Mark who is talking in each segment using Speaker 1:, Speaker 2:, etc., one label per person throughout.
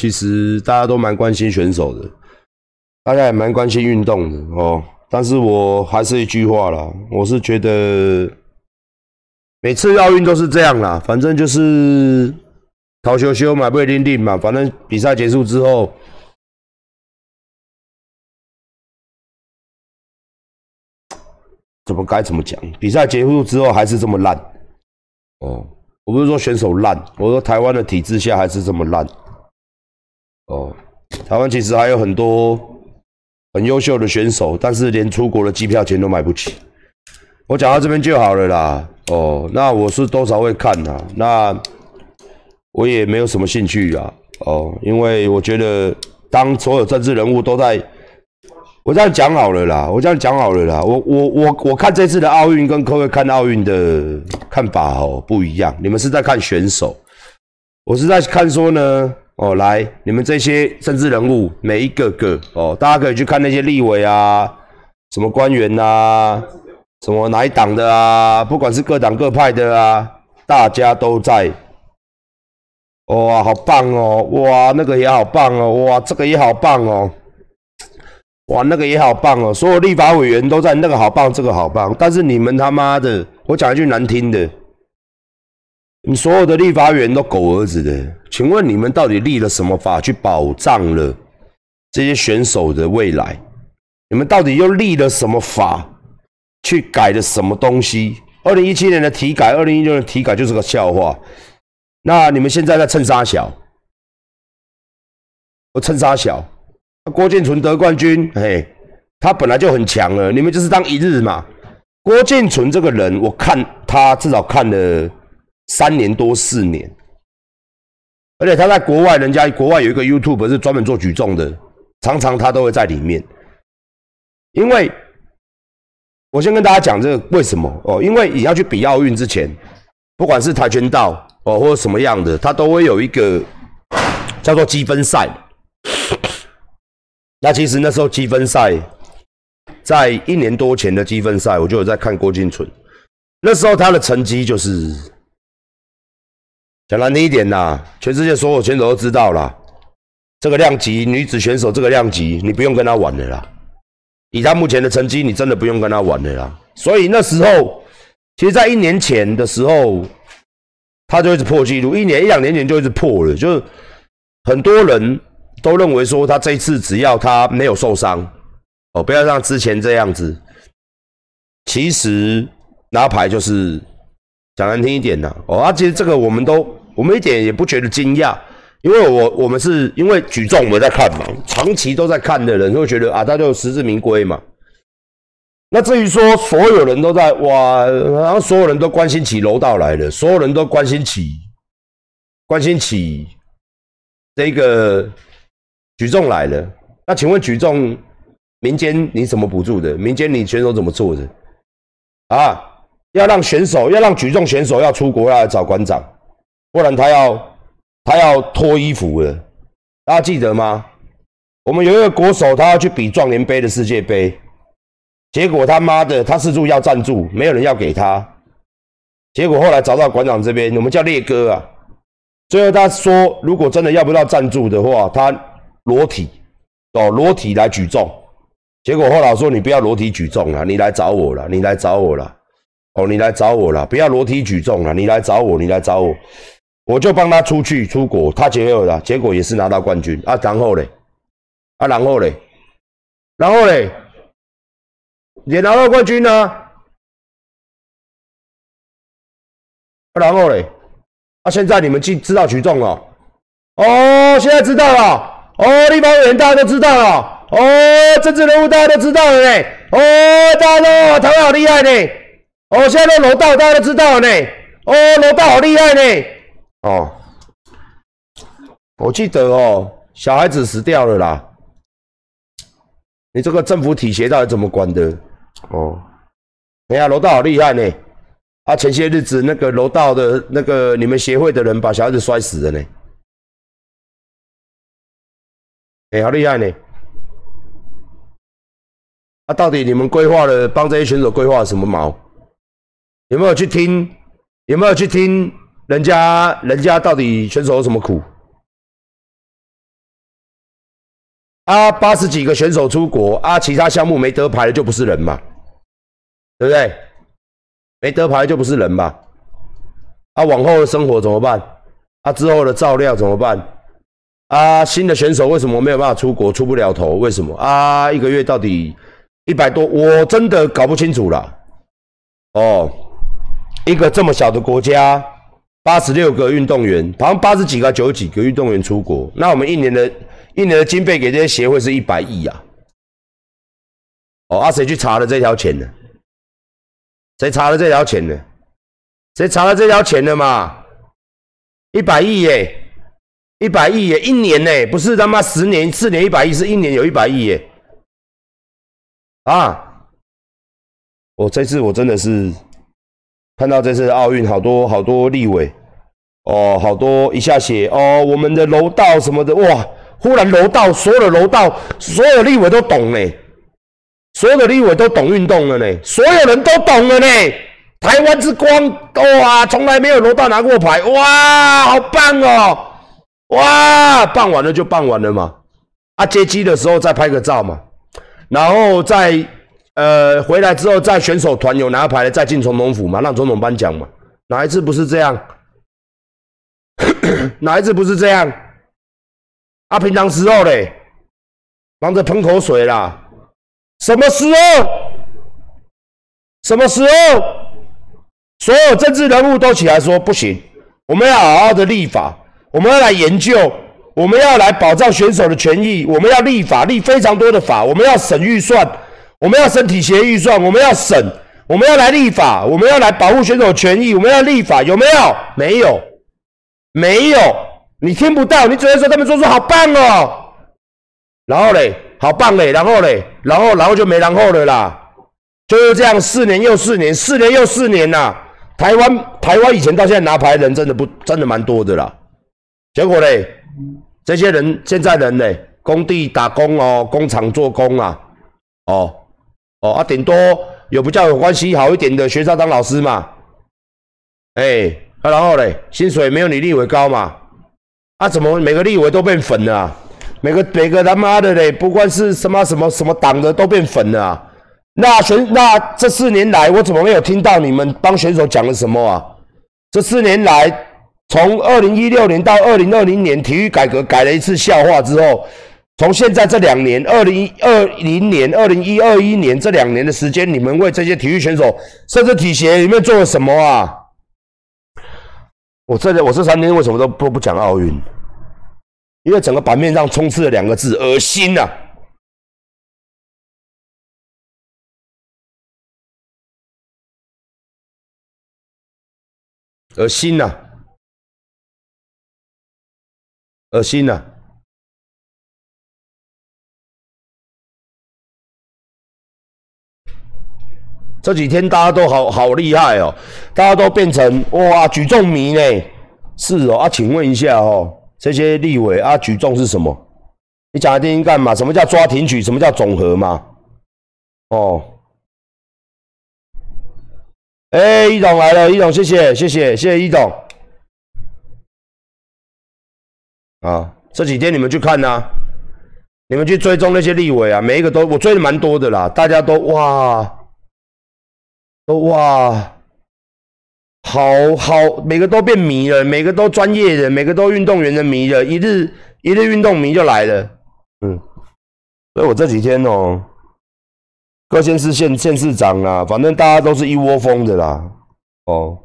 Speaker 1: 其实大家都蛮关心选手的，大家也蛮关心运动的哦。但是我还是一句话啦，我是觉得每次奥运都是这样啦，反正就是逃羞羞嘛，不会定定嘛，反正比赛结束之后。怎么该怎么讲？比赛结束之后还是这么烂哦！我不是说选手烂，我说台湾的体制下还是这么烂哦。台湾其实还有很多很优秀的选手，但是连出国的机票钱都买不起。我讲到这边就好了啦。哦，那我是多少会看呐？那我也没有什么兴趣啊。哦，因为我觉得当所有政治人物都在。我这样讲好了啦，我这样讲好了啦。我我我我看这次的奥运跟各位看奥运的看法哦不一样。你们是在看选手，我是在看说呢哦，来你们这些政治人物每一个个哦，大家可以去看那些立委啊，什么官员呐，什么哪一党的啊，不管是各党各派的啊，大家都在。哇，好棒哦！哇，那个也好棒哦！哇，这个也好棒哦！哇，那个也好棒哦！所有立法委员都在，那个好棒，这个好棒。但是你们他妈的，我讲一句难听的，你所有的立法员都狗儿子的。请问你们到底立了什么法去保障了这些选手的未来？你们到底又立了什么法去改了什么东西？二零一七年的体改，二零一六年体改就是个笑话。那你们现在在蹭沙小，我蹭沙小。郭建纯得冠军，嘿，他本来就很强了，你们就是当一日嘛。郭建纯这个人，我看他至少看了三年多四年，而且他在国外，人家国外有一个 YouTube 是专门做举重的，常常他都会在里面。因为我先跟大家讲这个为什么哦，因为你要去比奥运之前，不管是跆拳道哦或者什么样的，他都会有一个叫做积分赛。那其实那时候积分赛，在一年多前的积分赛，我就有在看郭金纯。那时候他的成绩就是讲难听一点呐，全世界所有选手都知道啦。这个量级女子选手这个量级，你不用跟她玩的啦。以她目前的成绩，你真的不用跟她玩的啦。所以那时候，其实，在一年前的时候，她就一直破纪录，一年一两年前就一直破了，就是很多人。都认为说她这一次只要她没有受伤，哦，不要像之前这样子。其实拿牌就是讲难听一点的哦，啊，其实这个我们都我们一点也不觉得惊讶，因为我我们是因为举重我们在看嘛，长期都在看的人会觉得啊，他就实至名归嘛。那至于说所有人都在哇，然后所有人都关心起柔道来了，所有人都关心起关心起这个。举重来了，那请问举重民间你怎么补助的？民间你选手怎么做的？啊，要让选手要让举重选手要出国要来找馆长，不然他要他要脱衣服了。大家记得吗？我们有一个国手，他要去比壮年杯的世界杯，结果他妈的他四处要赞助，没有人要给他，结果后来找到馆长这边，我们叫烈哥啊，最后他说如果真的要不到赞助的话，他。裸体哦，裸体来举重，结果后来说你不要裸体举重了，你来找我了，你来找我了，你来找我了，不要裸体举重了，你来找我，你来找我，我就帮他出去出国，他结果了，结果也是拿到冠军啊，然后嘞，啊，然后嘞，然后嘞，也拿到冠军呢，啊，然后嘞，啊，现在你们知知道举重了，哦，现在知道了。哦，立法委员大家都知道了。哦，政治人物大家都知道了嘞。哦，大家都台湾好厉害呢。哦，现在的楼道大家都知道了呢。哦，楼道好厉害呢。哦，我记得哦，小孩子死掉了啦。你这个政府体协到底怎么管的？哦，哎呀，楼道好厉害呢。啊，前些日子那个楼道的那个你们协会的人把小孩子摔死了呢。哎，好厉害呢！啊，到底你们规划了帮这些选手规划什么毛？有没有去听？有没有去听人家？人家到底选手有什么苦？啊，八十几个选手出国啊，其他项目没得牌的就不是人嘛，对不对？没得牌就不是人嘛。啊，往后的生活怎么办？啊，之后的照料怎么办？啊，新的选手为什么没有办法出国，出不了头？为什么？啊，一个月到底一百多，我真的搞不清楚了。哦，一个这么小的国家，八十六个运动员，好像八十几个、九十几个运动员出国，那我们一年的一年的经费给这些协会是一百亿啊。哦，啊，谁去查了这条钱呢？谁查了这条钱呢？谁查了这条钱的嘛？一百亿耶！一百亿耶，一年呢，不是他妈十年、四年一百亿，是一年有一百亿耶！啊，我这次我真的是看到这次奥运好多好多立委哦，好多一下写哦，我们的楼道什么的哇，忽然楼道所有的楼道所有立委都懂呢，所有的立委都懂运动了呢，所有人都懂了呢，台湾之光哇，从来没有楼道拿过牌哇，好棒哦！哇，办完了就办完了嘛，啊，接机的时候再拍个照嘛，然后再呃回来之后在选手团有拿牌的再进总统府嘛，让总统颁奖嘛，哪一次不是这样？哪一次不是这样？啊，平常时候嘞，忙着喷口水啦，什么时候？什么时候？所有政治人物都起来说不行，我们要好好的立法。我们要来研究，我们要来保障选手的权益，我们要立法，立非常多的法，我们要审预算，我们要审体协预算，我们要审，我们要来立法，我们要来保护选手权益，我们要立法，有没有？没有，没有，你听不到，你只会说他们说说好棒哦，然后嘞，好棒嘞，然后嘞，然后然后就没然后了啦，就是这样，四年又四年，四年又四年呐，台湾台湾以前到现在拿牌人真的不真的蛮多的啦。结果嘞，这些人现在人嘞，工地打工哦，工厂做工啊，哦。哦啊，顶多有比较有关系好一点的学校当老师嘛，哎，然后嘞，薪水没有你立委高嘛，啊怎么每个立委都变粉了？每个每个他妈的嘞，不管是什么什么什么党的都变粉了？那选那这四年来，我怎么没有听到你们帮选手讲了什么啊？这四年来。从二零一六年到二零二零年，体育改革改了一次笑话之后，从现在这两年，二零二零年、二零一二一年这两年的时间，你们为这些体育选手，甚至体协里面做了什么啊？我这我这三天为什么都不不讲奥运？因为整个版面上充斥了两个字：恶心呐！恶心呐！恶心呐！这几天大家都好好厉害哦，大家都变成哇举重迷呢。是哦啊，请问一下哦，这些立委啊，举重是什么？你讲来听听干嘛？什么叫抓挺举？什么叫总和吗？哦，哎，一总来了，一总谢谢谢谢谢谢一总。啊，这几天你们去看呐，你们去追踪那些立委啊，每一个都我追的蛮多的啦，大家都哇，哇，好好，每个都变迷了，每个都专业的，每个都运动员的迷了，一日一日运动迷就来了，嗯，所以我这几天哦，各县市县县市长啊，反正大家都是一窝蜂的啦，哦，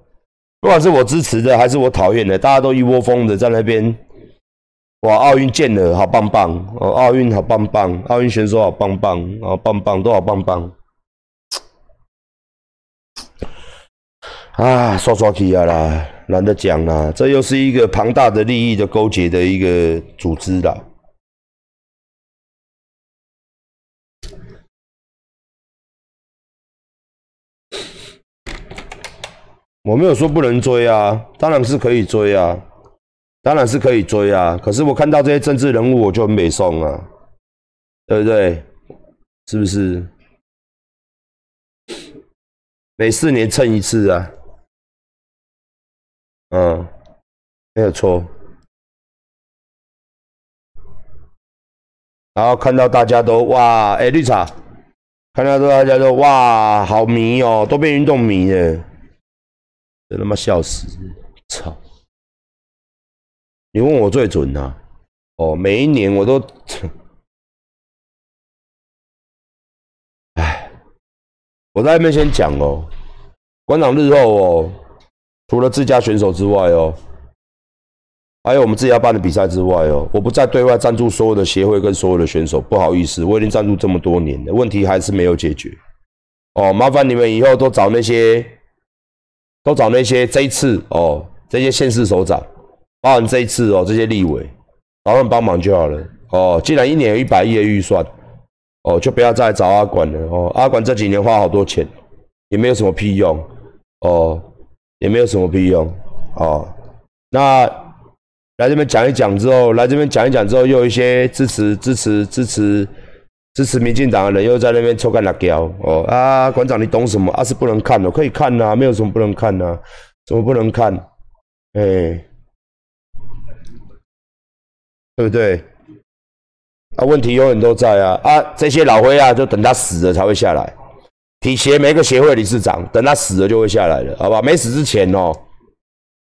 Speaker 1: 不管是我支持的还是我讨厌的，大家都一窝蜂的在那边。哇！奥运见了，好棒棒哦！奥运好棒棒，奥运选手好棒棒，好棒棒，都好棒棒。啊，刷刷题啊啦，懒得讲啦，这又是一个庞大的利益的勾结的一个组织啦。我没有说不能追啊，当然是可以追啊。当然是可以追啊，可是我看到这些政治人物，我就很美送啊，对不对？是不是？每四年蹭一次啊，嗯，没有错。然后看到大家都哇，哎，绿茶，看到大家都哇，好迷哦，都变运动迷了，真他妈笑死！操！你问我最准呐？哦，每一年我都，哎，我在那边先讲哦，馆长日后哦，除了自家选手之外哦。还有我们自己要办的比赛之外哦，我不再对外赞助所有的协会跟所有的选手，不好意思，我已经赞助这么多年了，问题还是没有解决。哦，麻烦你们以后都找那些，都找那些这一次哦，这些县市首长，包含这一次哦，这些立委，找他们帮忙就好了。哦，既然一年有一百亿的预算，哦，就不要再找阿管了。哦，阿管这几年花好多钱，也没有什么屁用。哦，也没有什么屁用。哦，那。来这边讲一讲之后，来这边讲一讲之后，又有一些支持、支持、支持、支持民进党的人又在那边抽干辣椒哦啊！馆长，你懂什么？啊，是不能看的，可以看呐，没有什么不能看呐，怎么不能看？哎，对不对？啊，问题永远都在啊啊！这些老灰啊，就等他死了才会下来。体协每个协会理事长，等他死了就会下来了，好吧？没死之前哦，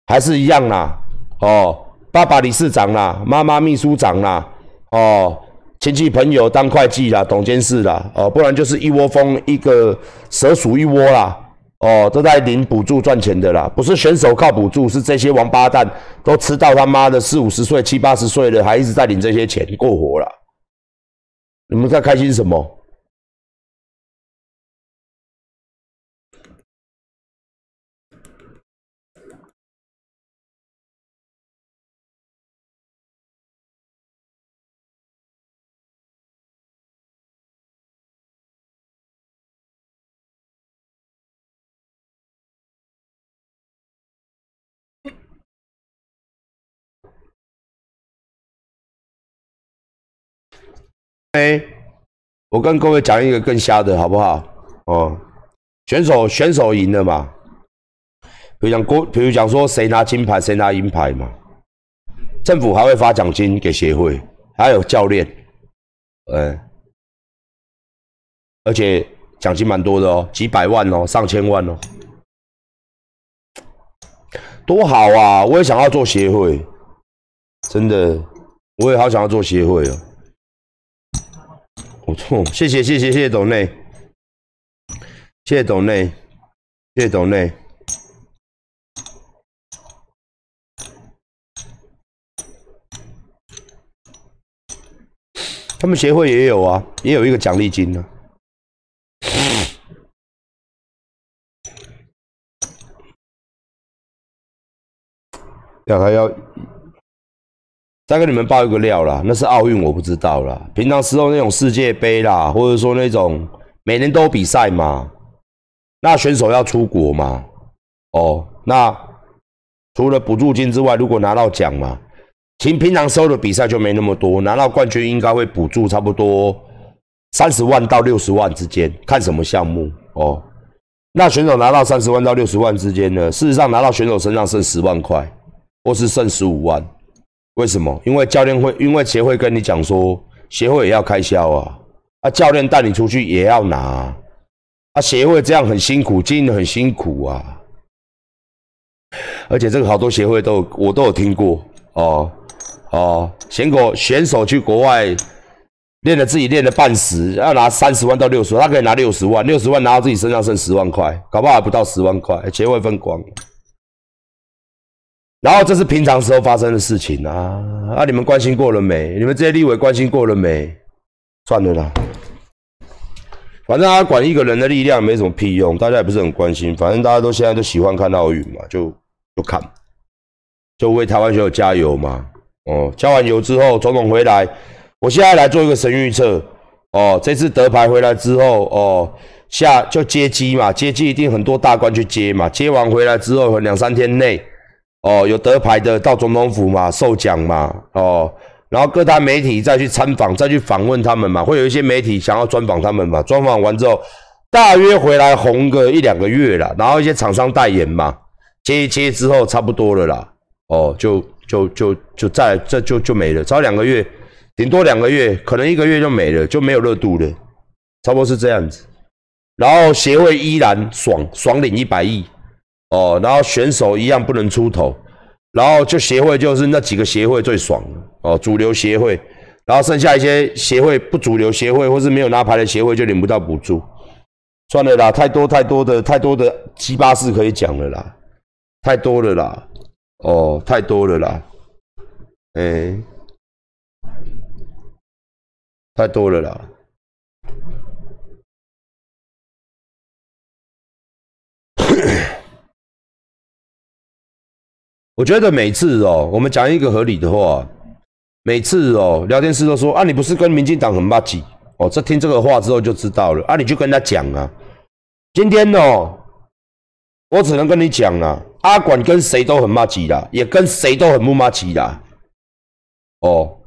Speaker 1: 还是一样啦，哦。爸爸理事长啦，妈妈秘书长啦，哦，亲戚朋友当会计啦，董监事啦，哦，不然就是一窝蜂一个蛇鼠一窝啦，哦，都在领补助赚钱的啦，不是选手靠补助，是这些王八蛋都吃到他妈的四五十岁、七八十岁了，还一直在领这些钱过活了，你们在开心什么？哎，我跟各位讲一个更瞎的，好不好？哦，选手选手赢了嘛？比如讲国，比如讲说谁拿金牌，谁拿银牌嘛？政府还会发奖金给协会，还有教练，哎，而且奖金蛮多的哦，几百万哦，上千万哦，多好啊！我也想要做协会，真的，我也好想要做协会哦。不错，谢谢谢谢谢谢董内，谢谢董内，谢谢董内。他们协会也有啊，也有一个奖励金呢。要还要。再跟你们爆一个料啦，那是奥运，我不知道啦。平常时候那种世界杯啦，或者说那种每年都有比赛嘛，那选手要出国嘛，哦，那除了补助金之外，如果拿到奖嘛，其实平常收的比赛就没那么多，拿到冠军应该会补助差不多三十万到六十万之间，看什么项目哦。那选手拿到三十万到六十万之间呢，事实上拿到选手身上剩十万块，或是剩十五万。为什么？因为教练会，因为协会跟你讲说，协会也要开销啊，啊，教练带你出去也要拿，啊，协会这样很辛苦，经营很辛苦啊，而且这个好多协会都我都有听过哦哦，选手选手去国外练了自己练了半死，要拿三十万到六十万，他可以拿六十万，六十万拿到自己身上剩十万块，搞不好还不到十万块，协会分光。然后这是平常时候发生的事情啊！啊，你们关心过了没？你们这些立委关心过了没？算了啦，反正他管一个人的力量没什么屁用，大家也不是很关心。反正大家都现在都喜欢看奥运嘛，就就看，就为台湾选手加油嘛。哦，加完油之后，总统回来，我现在来做一个神预测。哦，这次得牌回来之后，哦，下就接机嘛，接机一定很多大官去接嘛，接完回来之后两三天内。哦，有得牌的到总统府嘛，受奖嘛，哦，然后各大媒体再去参访，再去访问他们嘛，会有一些媒体想要专访他们嘛，专访完之后，大约回来红个一两个月了，然后一些厂商代言嘛，接一接之后差不多了啦，哦，就就就就再这就就没了，超两个月，顶多两个月，可能一个月就没了，就没有热度了，差不多是这样子。然后协会依然爽爽领一百亿哦，然后选手一样不能出头，然后就协会就是那几个协会最爽哦，主流协会，然后剩下一些协会不主流协会或是没有拿牌的协会就领不到补助。算了啦，太多太多的太多的鸡巴事可以讲了啦，太多了啦，哦，太多了啦，哎，太多了啦。我觉得每次哦，我们讲一个合理的话，每次哦，聊天室都说啊，你不是跟民进党很骂鸡哦，这听这个话之后就知道了啊，你就跟他讲啊。今天哦，我只能跟你讲啊，阿管跟谁都很骂鸡的，也跟谁都很不骂鸡的。哦，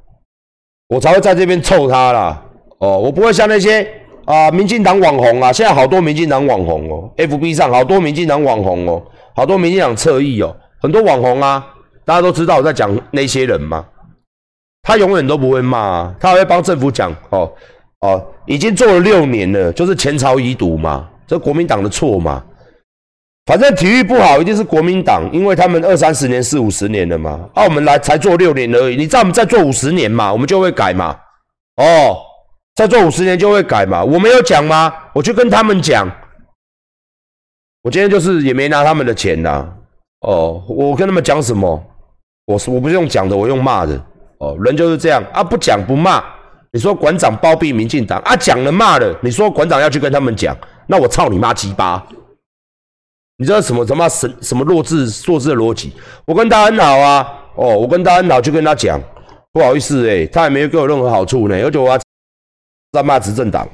Speaker 1: 我才会在这边凑他啦。哦，我不会像那些啊，民进党网红啊，现在好多民进党网红哦，FB 上好多民进党网红哦，好多民进党侧翼哦，很多网红啊，大家都知道我在讲那些人嘛。他永远都不会骂，他会帮政府讲哦哦，已经做了六年了，就是前朝遗毒嘛。这国民党的错嘛？反正体育不好，一定是国民党，因为他们二三十年、四五十年了嘛。啊，我们来才做六年而已，你知道我们再做五十年嘛，我们就会改嘛。哦，再做五十年就会改嘛。我没有讲吗？我去跟他们讲。我今天就是也没拿他们的钱呐。哦，我跟他们讲什么？我是我不是用讲的，我用骂的。哦，人就是这样啊，不讲不骂。你说馆长包庇民进党啊，讲了骂了，你说馆长要去跟他们讲。那我操你妈鸡巴！你知道什么他妈什什么弱智弱智的逻辑？我跟他很好啊，哦，我跟他很好，就跟他讲，不好意思哎，他也没有给我任何好处呢，而且我要在骂执政党。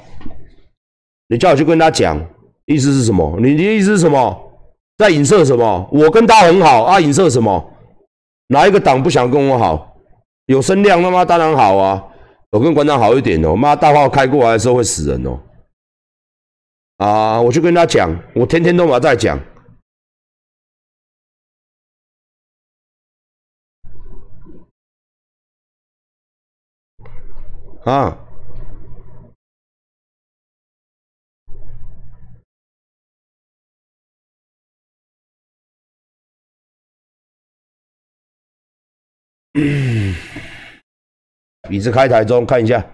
Speaker 1: 你叫我去跟他讲，意思是什么？你的意思是什么？在影射什么？我跟他很好啊，影射什么？哪一个党不想跟我好？有声量他妈当然好啊，我跟馆长好一点哦，妈大炮开过来的时候会死人哦。啊！我就跟他讲，我天天都嘛在讲。啊！嗯，你是开台中，看一下。